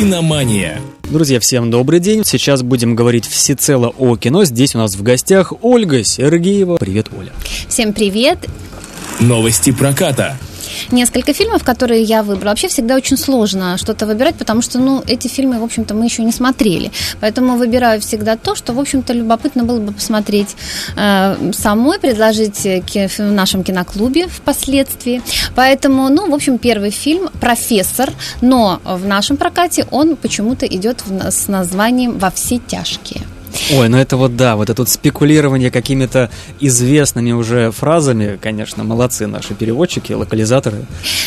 Киномания. Друзья, всем добрый день. Сейчас будем говорить всецело о кино. Здесь у нас в гостях Ольга Сергеева. Привет, Оля. Всем привет. Новости проката. Несколько фильмов, которые я выбрала. Вообще всегда очень сложно что-то выбирать, потому что, ну, эти фильмы, в общем-то, мы еще не смотрели. Поэтому выбираю всегда то, что, в общем-то, любопытно было бы посмотреть э, самой, предложить в нашем киноклубе впоследствии. Поэтому, ну, в общем, первый фильм «Профессор», но в нашем прокате он почему-то идет с названием «Во все тяжкие». Ой, ну это вот да, вот это вот спекулирование какими-то известными уже фразами, конечно, молодцы наши переводчики, локализаторы.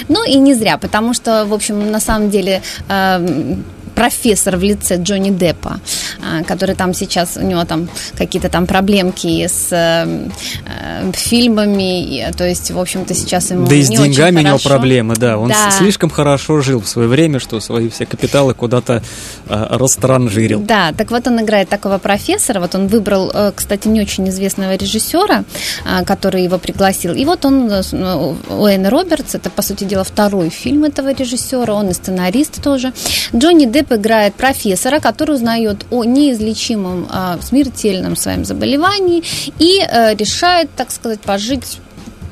Ну и не зря, потому что, в общем, на самом деле э, профессор в лице Джонни Деппа, а, который там сейчас, у него там какие-то там проблемки с э, э, фильмами, то есть, в общем-то, сейчас ему Да и с деньгами у него проблемы, да. Он Да. слишком хорошо жил в свое время, что свои все капиталы куда-то э, растранжирил. Да, так вот он играет такого профессора. Вот он выбрал, э, кстати, не очень известного режиссера, а, который его пригласил. И вот он, э, ну, Уэйн Робертс, это, по сути дела, второй фильм этого режиссера, он и сценарист тоже. Джонни Депп играет профессора, который узнает о неизлечимом а, смертельном своем заболевании и э, решает, так сказать, пожить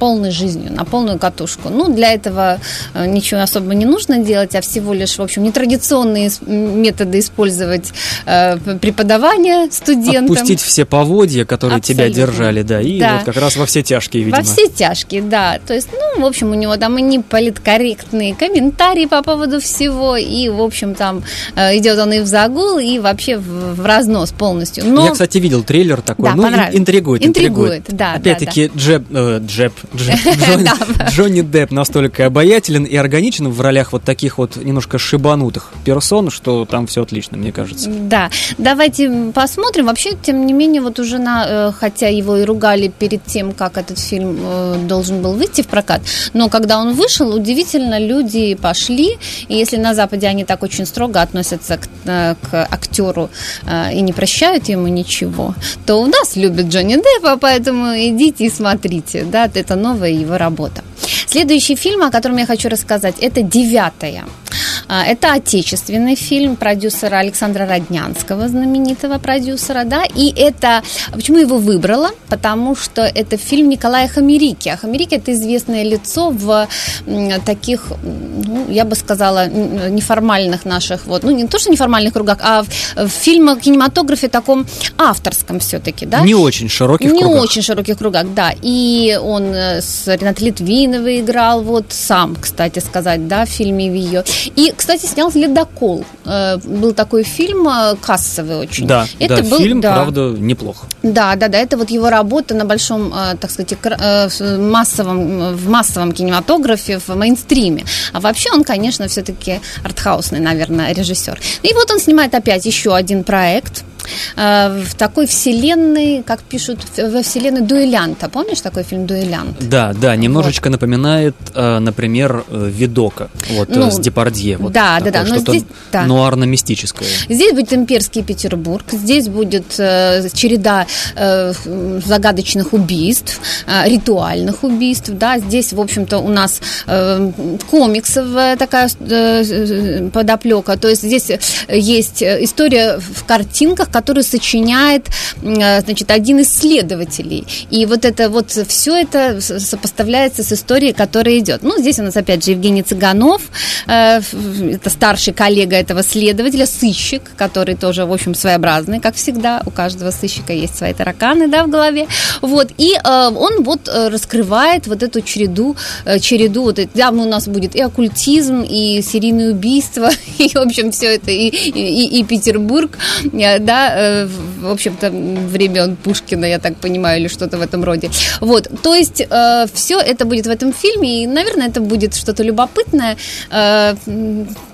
полной жизнью, на полную катушку. Ну, для этого э, ничего особо не нужно делать, а всего лишь, в общем, нетрадиционные методы использовать э, п- преподавания студентам. Отпустить все поводья, которые тебя Абсолютно. держали, да, и Да. вот как раз во все тяжкие, видимо. Во все тяжкие, да. То есть, ну, в общем, у него там и не политкорректные комментарии по поводу всего, и, в общем, там э, идет он и в загул, и вообще в, разнос полностью. Но... Я, кстати, видел трейлер такой, Да, ну, интригует, интригует. Интригует, да, Опять-таки, Джеб, э, Джеб, Джеб, Джонни, Депп настолько обаятелен и органичен в ролях вот таких вот немножко шибанутых персон, что там все отлично, мне кажется. Да, давайте посмотрим. Вообще, тем не менее, вот уже на, э, хотя его и ругали перед тем, как этот фильм э, должен был выйти в прокат, но когда он вышел, удивительно, люди пошли, и если на Западе они так очень строго относятся к, э, к актеру и не прощают ему ничего, то у нас любят Джонни Деппа, поэтому идите и смотрите, да, это новая его работа. Следующий фильм, о котором я хочу рассказать, это «Девятая». А, Это отечественный фильм продюсера Александра Роднянского, знаменитого продюсера, да, и это, почему я его выбрала? Потому что это фильм Николая Хамерики, а Хамерики это известное лицо в таких, ну, я бы сказала, неформальных наших, вот, ну, не то, что неформальных кругах, а в, в фильмах, кинематографе таком авторском все-таки, да? Не очень широких не кругах. очень широких кругах, да. И он э, с Ренатой Литвиновой играл, вот сам, кстати сказать, да, в фильме ее. И, кстати, снял «Ледокол». Э, Был такой фильм э, кассовый очень. Да, Это да, был, фильм, да. правда, неплох. Да, да, да, это вот его работа на большом, э, так сказать, массовом, в массовом кинематографе, в мейнстриме. А вообще он, конечно, все-таки артхаусный, наверное, режиссер. И вот он снимает опять еще один проект в такой вселенной, как пишут, во вселенной дуэлянта. Помнишь такой фильм «Дуэлянт»? Да, да, немножечко напоминает, э, например, э, Видока, вот э, Ну, с Депардье. Вот да, да, такое да, но что-то здесь- да. нуарно-мистическое. Здесь будет имперский Петербург, здесь будет э, череда э, загадочных убийств, э, ритуальных убийств, да, здесь, в общем-то, у нас э, комиксовая такая э, э, подоплека, то есть здесь есть э, история в картинках, которую сочиняет, э, значит, один из следователей, и вот это вот все это сопоставляется с историей, которая идет. Ну, здесь у нас, опять же, Евгений Цыганов, э, это старший коллега этого следователя, сыщик, который тоже, в общем, своеобразный, как всегда. У каждого сыщика есть свои тараканы, да, в голове. Вот, и э, он вот раскрывает вот эту череду, череду, вот, это- там у нас будет и оккультизм, и серийные убийства, и, в общем, все это, и, и, и Петербург, э, э, в общем-то, времен Пушкина, я так понимаю, или что-то в этом роде. Вот, то есть все это будет в этом фильме, и, наверное, это будет что-то любопытное. Э,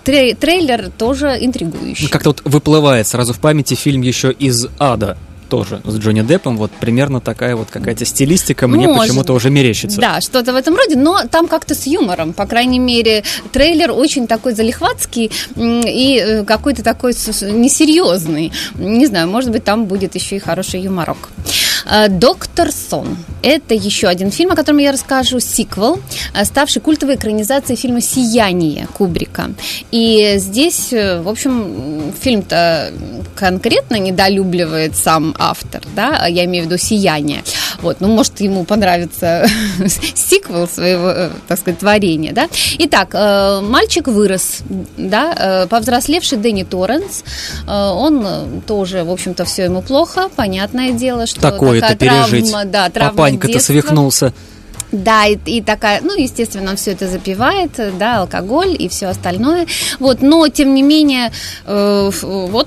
трей- трейлер тоже интригующий. Как-то вот выплывает сразу в памяти фильм еще из ада тоже с Джонни Деппом, вот примерно такая вот какая-то стилистика мне Может. почему-то уже мерещится. Да, что-то в этом роде, но там как-то с юмором. По крайней мере, трейлер очень такой залихватский и э, какой-то такой несерьезный. Не знаю, может быть, там будет еще и хороший юморок. Э, «Доктор Сон». Это еще один фильм, о котором я расскажу, сиквел, э, ставший культовой экранизацией фильма «Сияние» Кубрика. И здесь, э, в общем, фильм-то конкретно недолюбливает сам автор, да, я имею в виду «Сияние». Вот, ну, может, ему понравится сиквел своего, так сказать, творения, да. Итак, мальчик вырос, да, повзрослевший Дэнни Торренс, он тоже, в общем-то, все ему плохо, понятное дело, что Такое-то пережить. Травма, да, травма Папанька-то свихнулся. Да, и, и такая, ну, естественно, он все это запивает, да, алкоголь и все остальное. Вот, но тем не менее, э, вот э,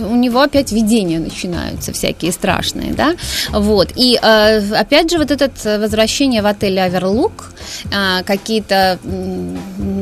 у него опять видения начинаются всякие страшные, да. Вот. И э, опять же, вот это возвращение в отель Аверлук, э, какие-то э,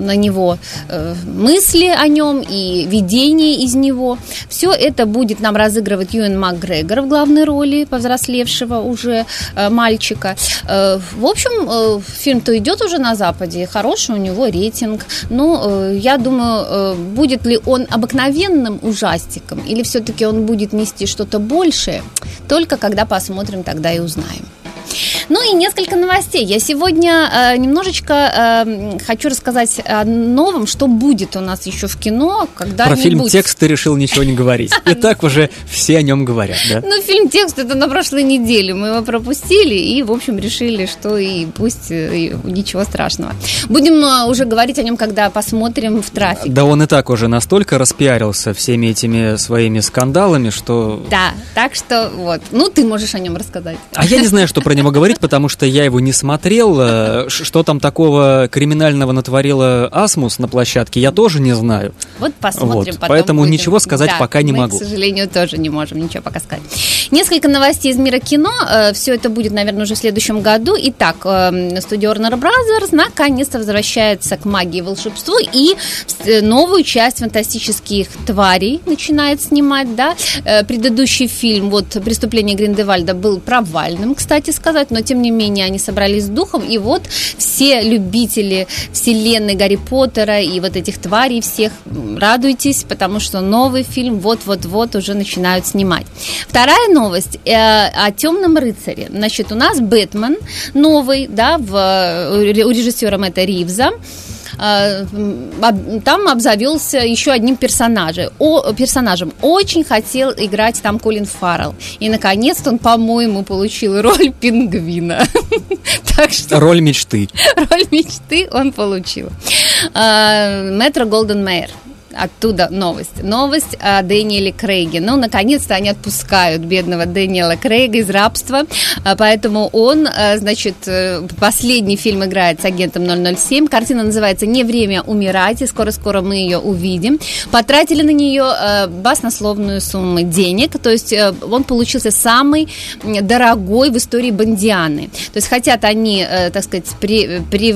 на него э, мысли о нем и видения из него. Все это будет нам разыгрывать Юэн Макгрегор в главной роли повзрослевшего уже э, мальчика. Э, в общем, э, фильм-то идет уже на Западе, хороший у него рейтинг. Но э, я думаю, э, будет ли он обыкновенным ужастиком или все-таки он будет нести что-то большее, только когда посмотрим, тогда и узнаем. Ну и несколько новостей. Я сегодня э, немножечко э, хочу рассказать о новом, что будет у нас еще в кино, когда Про фильм «Текст» ты решил ничего не говорить. И так уже все о нем говорят, да? Ну, фильм «Текст» это на прошлой неделе. Мы его пропустили и, в общем, решили, что и пусть и ничего страшного. Будем э, уже говорить о нем, когда посмотрим в трафик. Да он и так уже настолько распиарился всеми этими своими скандалами, что... Да, так что вот. Ну, ты можешь о нем рассказать. А я не знаю, что про него говорить, потому что я его не смотрел. Э, что там такого криминального натворила Асмус на площадке, я тоже не знаю. Вот посмотрим вот. Поэтому будем. ничего сказать да, пока не мы, могу. к сожалению, тоже не можем ничего пока сказать. Несколько новостей из мира кино. Э, Все это будет, наверное, уже в следующем году. Итак, э, студия Warner Brothers наконец-то возвращается к магии и волшебству и новую часть фантастических тварей начинает снимать, да. Предыдущий фильм, вот «Преступление Гриндевальда» был провальным, кстати сказать, но тем не менее они собрались с духом, и вот все любители вселенной Гарри Поттера и вот этих тварей всех радуйтесь, потому что новый фильм вот-вот-вот уже начинают снимать. Вторая новость э, о темном рыцаре. Значит, у нас Бэтмен новый, да, в, у режиссера Мэтта Ривза. А, там обзавелся еще одним персонажем. О, персонажем. Очень хотел играть там Колин Фаррелл. И, наконец-то, он, по-моему, получил роль пингвина. так что... Роль мечты. Роль мечты он получил. А, Метро Голден Мэйр оттуда новость. Новость о Дэниеле Крейге. Ну, наконец-то они отпускают бедного Дэниела Крейга из рабства, а, поэтому он, а, значит, э, последний фильм играет с агентом 007. Картина называется «Не время умирать», и скоро-скоро мы ее увидим. Потратили на нее а, баснословную сумму денег, то есть э, он получился самый дорогой в истории Бондианы. То есть хотят они, э, так сказать, при, при,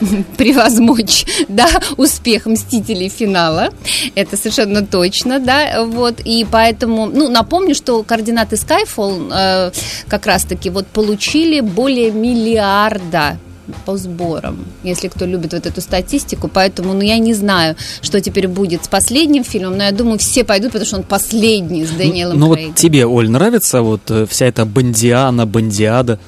превозмочь да, успех «Мстителей. Финала». Это совершенно точно, да, вот, и поэтому, ну, напомню, что координаты Skyfall э, как раз-таки вот получили более миллиарда по сборам, если кто любит вот эту статистику. Поэтому, ну, я не знаю, что теперь будет с последним фильмом, но я думаю, все пойдут, потому что он последний с Дэниелом Ну, ну вот тебе, Оль, нравится вот э, вся эта бандиана, бандиада?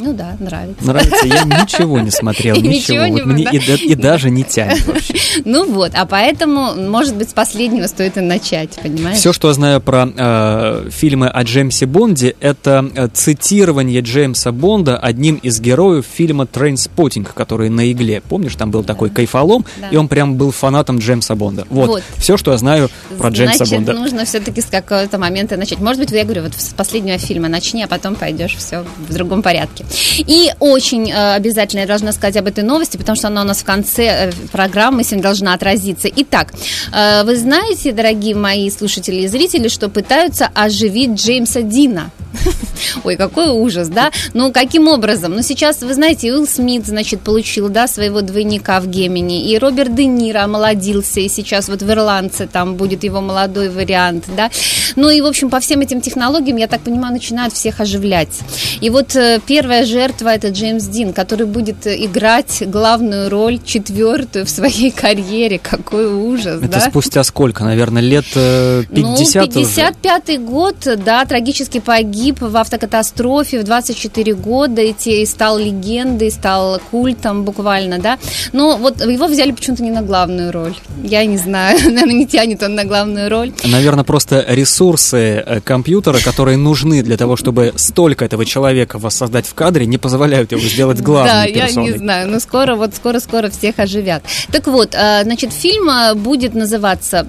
Ну да, нравится. Нравится. Я ничего не смотрел, ничего. Вот мне и, даже не тянет вообще. Ну вот, а поэтому, может быть, с последнего стоит и начать, понимаешь? Все, что я знаю про э, фильмы о Джеймсе Бонде, это э, цитирование Джеймса Бонда одним из героев фильма «Trainspotting», который на игле. Помнишь, там был такой кайфолом, и он прям был фанатом Джеймса Бонда. Вот, все, что я знаю про Джеймса Бонда. нужно все-таки с какого-то момента начать. Может быть, я говорю, вот с последнего фильма начни, а потом пойдешь все в другом порядке. И очень э, обязательно я должна сказать об этой новости, потому что она у нас в конце э, программы сегодня должна отразиться. Итак, э, вы знаете, дорогие мои слушатели и зрители, что пытаются оживить Джеймса Дина. Ой, какой ужас, да? Ну, каким образом? Ну, сейчас, вы знаете, Уилл Смит, значит, получил, да, своего двойника в Гемини, и Роберт Де Ниро омолодился, и сейчас вот в Ирландце там будет его молодой вариант, да? Ну, и, в общем, по всем этим технологиям, я так понимаю, начинают всех оживлять. И вот э, первая жертва – это Джеймс Дин, который будет играть главную роль, четвертую в своей карьере. Какой ужас, Это да? спустя сколько? Наверное, лет 50 э, Ну, 55-й год, да, трагически погиб погиб в автокатастрофе в 24 года, и, те, и стал легендой, стал культом буквально, да. Но вот его взяли почему-то не на главную роль. Я не знаю, наверное, не тянет он на главную роль. Наверное, просто ресурсы э, компьютера, которые нужны для того, чтобы столько этого человека воссоздать в кадре, не позволяют его сделать главной Да, персоной. я не знаю, но скоро, вот скоро-скоро всех оживят. Так вот, э, значит, фильм э, будет называться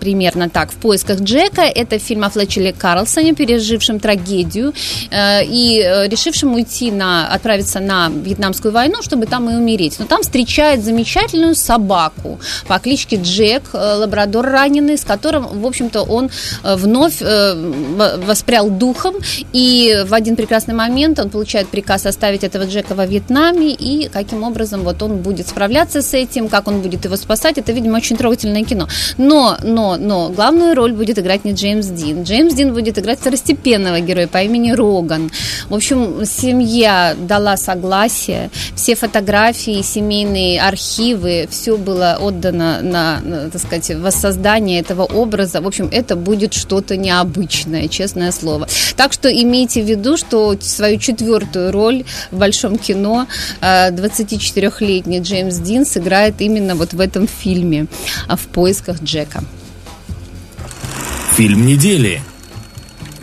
примерно так «В поисках Джека». Это фильм о Флетчеле Карлсоне, пережившем трагедию э, и э, решившем уйти на, отправиться на Вьетнамскую войну, чтобы там и умереть. Но там встречает замечательную собаку по кличке Джек, э, лабрадор раненый, с которым, в общем-то, он вновь воспрял духом, и в один прекрасный момент он получает приказ оставить этого Джека во Вьетнаме, и каким образом вот он будет справляться с этим, как он будет его спасать, это, видимо, очень трогательное кино. Но, но, но главную роль будет играть не Джеймс Дин. Джеймс Дин будет играть второстепенного героя по имени Роган. В общем, семья дала согласие, все фотографии, семейные архивы, все было отдано на, так сказать, воссоздание этого образа. В общем, это будет что-то необычное, честное слово. Так что имейте в виду, что свою четвертую роль в большом кино э, 24-летний Джеймс Дин сыграет именно вот в этом фильме а, «В поисках Джека». Фильм недели.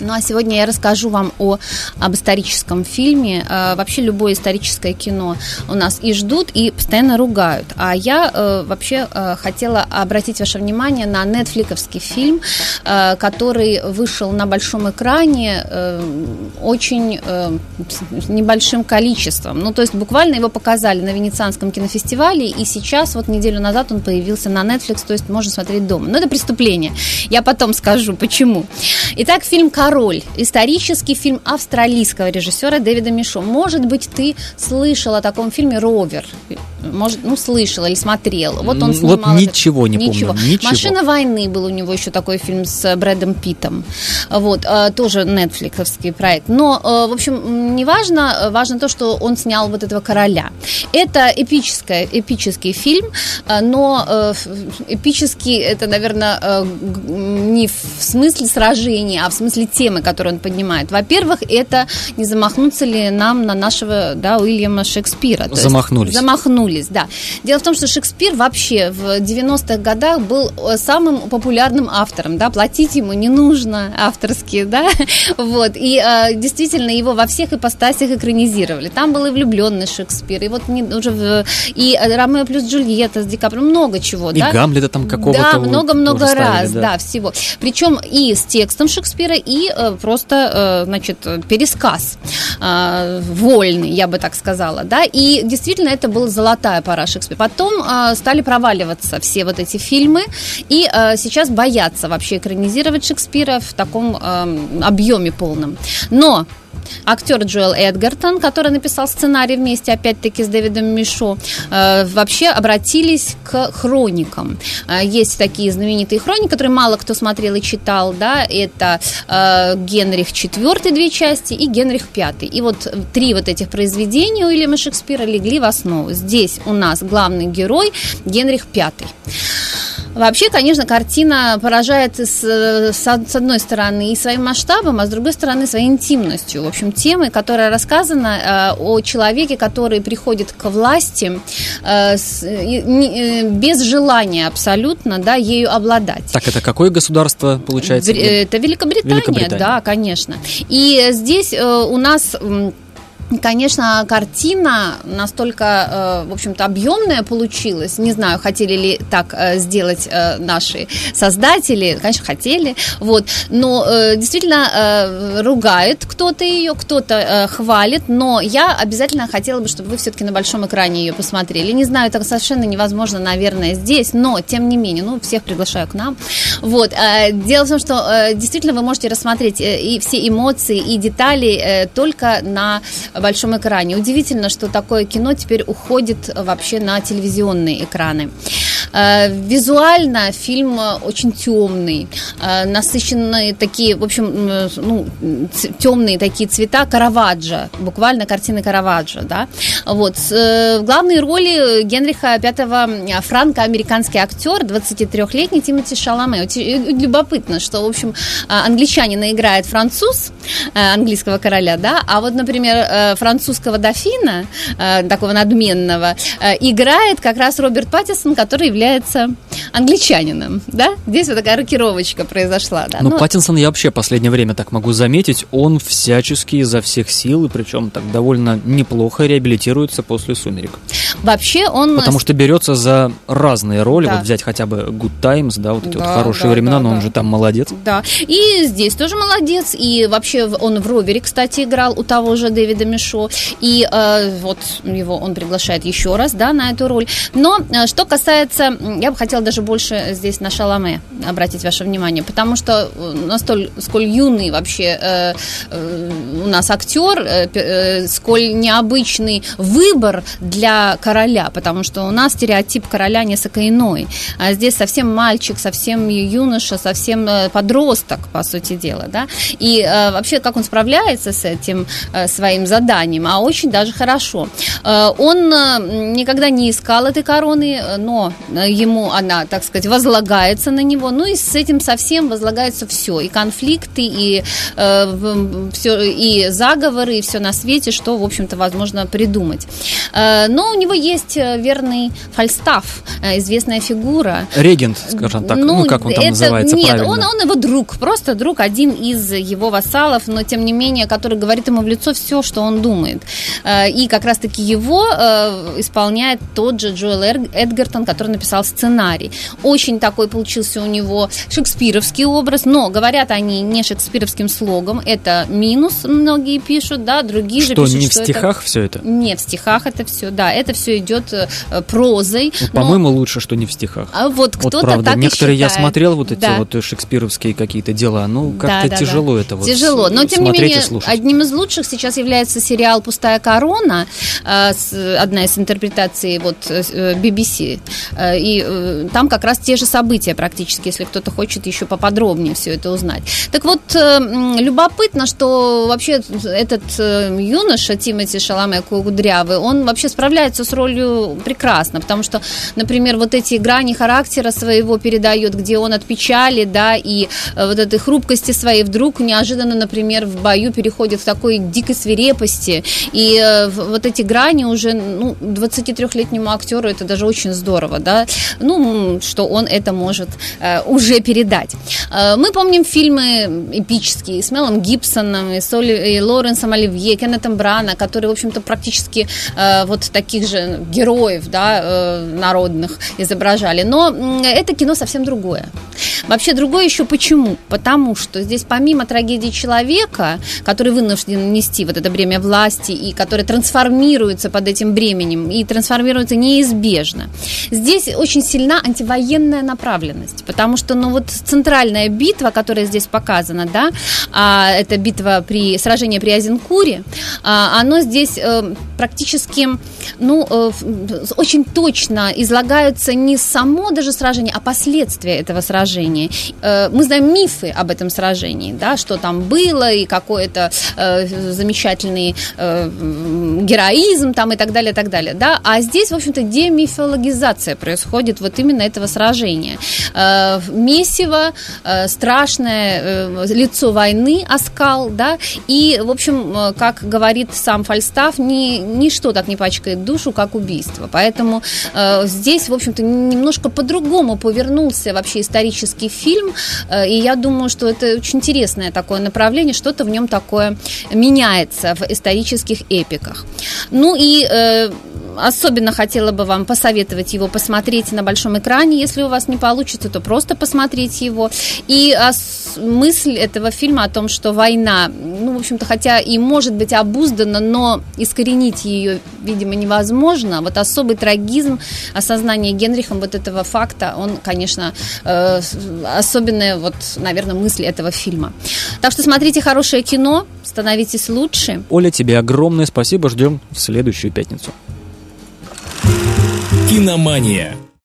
Ну а сегодня я расскажу вам о, об историческом фильме. Э, вообще любое историческое кино у нас и ждут, и постоянно ругают. А я э, вообще э, хотела обратить ваше внимание на нетфликовский фильм, э, который вышел на большом экране э, очень э, небольшим количеством. Ну то есть буквально его показали на Венецианском кинофестивале, и сейчас вот неделю назад он появился на Netflix, то есть можно смотреть дома. Но это преступление. Я потом скажу, почему. Итак, фильм «Король». Исторический фильм австралийского режиссера Дэвида Мишо. Может быть, ты слышал о таком фильме «Ровер». Может, ну, слышал или смотрел. Вот он снимал... вот этот- ничего не помню, ничего. «Машина войны» был у него еще такой фильм с Брэдом Питтом. Вот, э, тоже нетфликсовский проект. Но, э, в общем, не важно, э, важно то, что он снял вот этого короля. Это эпическое, эпический фильм, э, но э, эпический это, наверное, э, не в смысле сражения, а в смысле темы, которую он поднимает. Во-первых, это не замахнуться ли нам на нашего, да, Уильяма Шекспира. То есть Замахнулись. Замахнулись, да. Дело в том, что Шекспир вообще в 90-х годах был э, самым популярным автором, да, платить ему не нужно авторские, да, вот, и э, действительно его во всех ипостасях экранизировали. Там был и влюбленный Шекспир, и вот не, уже в, и Ромео плюс Джульетта с Ди Каприо, много чего, И да. Гамлета там какого-то Да, много-много ставили, раз, да. всего. Причем и с текстом Шекспира, и э, просто, э, значит, пересказ э, вольный, я бы так сказала, да. И действительно это была золотая пора Шекспира. Потом стали проваливаться все вот эти фильмы, и сейчас боятся вообще экранизировать Шекспира в таком э, объеме полном. Но актер Джоэл Эдгартон, который написал сценарий вместе, опять-таки, с Дэвидом Мишо, э, вообще обратились к хроникам. Э, есть такие знаменитые хроники, которые мало кто смотрел и читал, да, это э, Генрих IV, две части, и Генрих V. И вот три вот этих произведения Уильяма Шекспира легли в основу. Здесь у нас главный герой Генрих V. Вообще, конечно, картина поражает с, с одной стороны и своим масштабом, а с другой стороны своей интимностью. В общем, темы, которая рассказана э, о человеке, который приходит к власти э, с- не- э, без желания абсолютно, да, ею обладать. Так, это какое государство получается? Вр- э, Это Великобритания, Великобритания. да, конечно. И здесь э, у нас... м, Конечно, картина настолько, э, в общем-то, объемная получилась. Не знаю, хотели ли так э, сделать э, наши создатели. Конечно, хотели. Вот. Но действительно ругает кто-то ее, кто-то хвалит. Но я обязательно хотела бы, чтобы вы все-таки на большом экране ее посмотрели. Не знаю, это совершенно невозможно, наверное, здесь. Но, тем не менее, ну, всех приглашаю к нам. Вот. Дело в том, что действительно вы можете рассмотреть и все эмоции, и детали только на большом экране. Удивительно, что такое кино теперь уходит вообще на телевизионные экраны. Визуально фильм очень темный, насыщенные такие, в общем, ну, темные такие цвета Караваджо, буквально картины Караваджо, да. Вот. В главной роли Генриха V франко-американский актер, 23-летний Тимоти Шаламе. Любопытно, что, в общем, англичанина играет француз, английского короля, да, а вот, например, французского дофина, такого надменного, играет как раз Роберт Паттисон, который является англичанином, да? Здесь вот такая рокировочка произошла, да. Ну, Но... Паттинсон я вообще последнее время так могу заметить, он всячески изо всех сил, и причем так довольно неплохо реабилитируется после «Сумерек». Вообще он... Потому что берется за разные роли, да. вот взять хотя бы Good Times, да, вот эти да, вот хорошие да, времена, да, но да. он же там молодец. Да, и здесь тоже молодец, и вообще он в «Ровере», кстати, играл у того же Дэвида Мишо, и э, вот его он приглашает еще раз, да, на эту роль. Но э, что касается, я бы хотела даже больше здесь на Шаламе обратить ваше внимание, потому что э, настолько, сколь юный вообще э, э, у нас актер, э, э, сколь необычный выбор для короля, потому что у нас стереотип короля несколько иной. А здесь совсем мальчик, совсем юноша, совсем э, подросток, по сути дела, да. И э, вообще, как он справляется с этим э, своим заданием, а очень даже хорошо. Э, он э, никогда не искал этой короны, но ему она, так сказать, возлагается на него, ну и с этим совсем возлагается все, и конфликты, и э, все, и заговоры, и все на свете, что, в общем-то, возможно придумать. Э, но у него есть э, верный Фальстаф, э, известная фигура. Регент, скажем так, ну, ну как он там это, называется Нет, правильно? Он, он его друг, просто друг, один из его вассалов, но тем не менее, который говорит ему в лицо все, что он думает. Э, и как раз-таки его исполняет тот же Джоэл Эдгертон, который написал сценарий. Очень такой получился у него шекспировский образ, но говорят они не шекспировским слогом, это минус, многие пишут, да, другие что, же пишут, не в стихах это... все это? Не в стихах это все, да, это все идет э, прозой. Ну, но... По-моему, лучше, что не в стихах. А вот кто-то вот, правда, так Некоторые я смотрел вот эти да. вот шекспировские какие-то дела, ну как-то да, да, тяжело да. это вот Тяжело, но тем не менее одним из лучших сейчас является сериал «Пустая корона», э, одна из интерпретаций вот BBC, э, и там как раз те же события практически, если кто-то хочет еще поподробнее все это узнать. Так вот, любопытно, что вообще этот юноша Тимати Шаламе Кудрявый, он вообще справляется с ролью прекрасно, потому что, например, вот эти грани характера своего передает, где он от печали, да, и э, вот этой хрупкости своей вдруг неожиданно, например, в бою переходит в такой дикой свирепости, и э, вот эти грани уже, ну, 23-летнему актеру это даже очень здорово, да, ну, что он это может э, уже передать. Мы помним фильмы эпические с Мелом Гибсоном, и, Соли, и Лоренсом Оливье, Кеннетом Брана, которые, в общем-то, практически э, вот таких же героев, да, э, народных изображали. Но это кино совсем другое. Вообще другое еще почему? Потому что здесь помимо трагедии человека, который вынужден нести вот это бремя власти и который трансформируется под этим бременем и трансформируется неизбежно, здесь очень сильна антивоенная направленность, потому что, ну вот центральная битва, которая здесь показана, да, а, это битва при сражении при Азенкуре, а, оно здесь э, практически, ну, э, очень точно излагаются не само даже сражение, а последствия этого сражения. Э, мы знаем мифы об этом сражении, да, что там было и какой-то э, замечательный героизм там и так далее, и так далее, да, а здесь, в общем-то, демифологизация происходит вот именно этого сражения. Месиво, страшное лицо войны, оскал, да, и, в общем, как говорит сам Фальстаф, ни, ничто так не пачкает душу, как убийство. Поэтому э, здесь, в общем-то, немножко по-другому повернулся вообще исторический фильм, э, и я думаю, что это очень интересное такое направление, что-то в нем такое меняется в исторических эпиках. Ну и э, особенно хотела бы вам посоветовать его посмотреть на большом экране. Если у вас не получится, то просто посмотреть его. И мысль этого фильма о том, что война, ну, в общем-то, хотя и может быть обуздана, но искоренить ее, видимо, невозможно. Вот особый трагизм осознания Генрихом вот этого факта, он, конечно, э, особенная, вот, наверное, мысль этого фильма. Так что смотрите хорошее кино, становитесь лучше. Оля, тебе огромное спасибо, ждем в следующую пятницу. Киномания.